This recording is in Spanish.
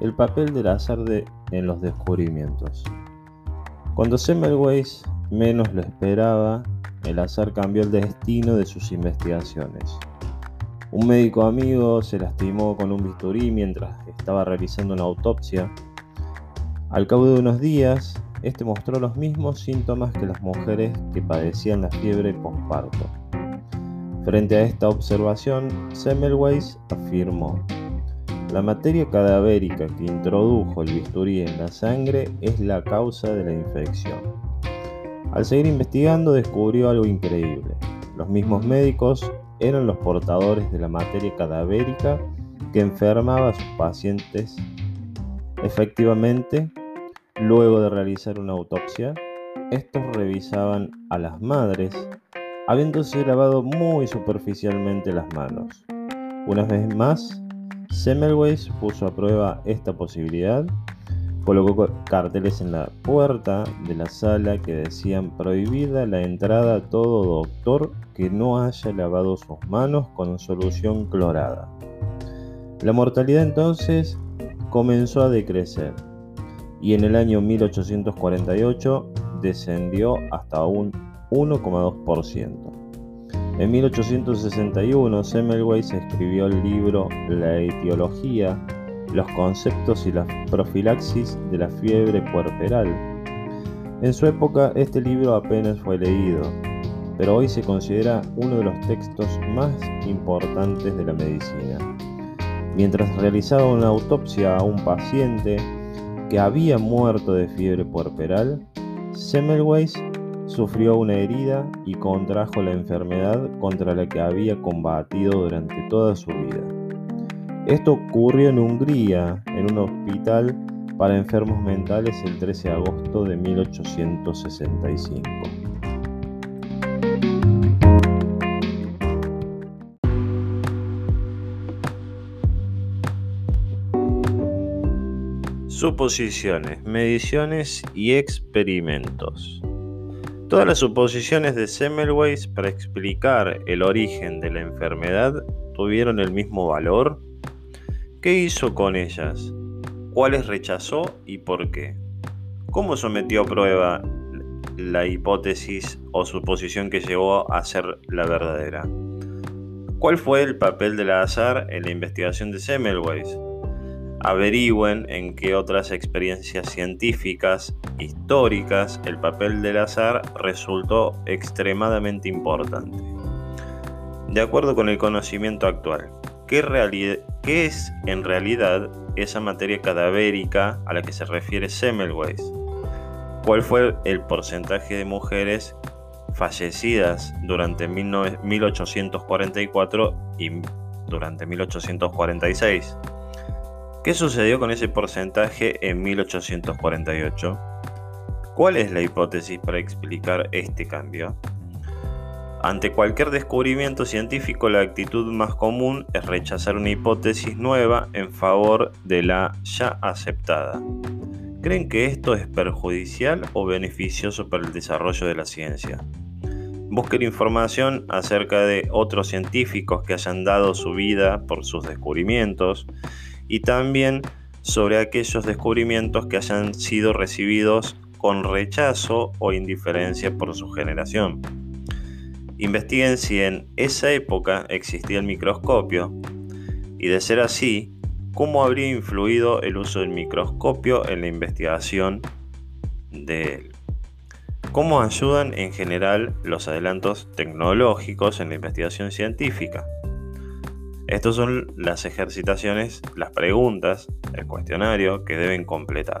el papel del azar en los descubrimientos. Cuando Semmelweis menos lo esperaba, el azar cambió el destino de sus investigaciones. Un médico amigo se lastimó con un bisturí mientras estaba realizando una autopsia. Al cabo de unos días, este mostró los mismos síntomas que las mujeres que padecían la fiebre postparto. Frente a esta observación, Semmelweis afirmó, la materia cadavérica que introdujo el bisturí en la sangre es la causa de la infección. Al seguir investigando descubrió algo increíble. Los mismos médicos eran los portadores de la materia cadavérica que enfermaba a sus pacientes. Efectivamente, luego de realizar una autopsia, estos revisaban a las madres, habiéndose lavado muy superficialmente las manos. Una vez más, Semmelweis puso a prueba esta posibilidad, colocó carteles en la puerta de la sala que decían prohibida la entrada a todo doctor que no haya lavado sus manos con solución clorada. La mortalidad entonces comenzó a decrecer y en el año 1848 descendió hasta un 1,2%. En 1861, Semmelweis escribió el libro La etiología, los conceptos y la profilaxis de la fiebre puerperal. En su época, este libro apenas fue leído, pero hoy se considera uno de los textos más importantes de la medicina. Mientras realizaba una autopsia a un paciente que había muerto de fiebre puerperal, Semmelweis sufrió una herida y contrajo la enfermedad contra la que había combatido durante toda su vida. Esto ocurrió en Hungría, en un hospital para enfermos mentales el 13 de agosto de 1865. Suposiciones, mediciones y experimentos. Todas las suposiciones de Semmelweis para explicar el origen de la enfermedad tuvieron el mismo valor. ¿Qué hizo con ellas? ¿Cuáles rechazó y por qué? ¿Cómo sometió a prueba la hipótesis o suposición que llegó a ser la verdadera? ¿Cuál fue el papel del azar en la investigación de Semmelweis? Averigüen en qué otras experiencias científicas históricas el papel del azar resultó extremadamente importante. De acuerdo con el conocimiento actual, ¿qué, es en realidad esa materia cadavérica a la que se refiere Semmelweis? ¿Cuál fue el porcentaje de mujeres fallecidas durante 1844 y durante 1846? ¿Qué sucedió con ese porcentaje en 1848? ¿Cuál es la hipótesis para explicar este cambio? Ante cualquier descubrimiento científico, la actitud más común es rechazar una hipótesis nueva en favor de la ya aceptada. ¿Creen que esto es perjudicial o beneficioso para el desarrollo de la ciencia? Busquen información acerca de otros científicos que hayan dado su vida por sus descubrimientos y también sobre aquellos descubrimientos que hayan sido recibidos con rechazo o indiferencia por su generación. Investiguen si en esa época existía el microscopio y de ser así, cómo habría influido el uso del microscopio en la investigación de él. ¿Cómo ayudan en general los adelantos tecnológicos en la investigación científica? Estas son las ejercitaciones, las preguntas, el cuestionario que deben completar.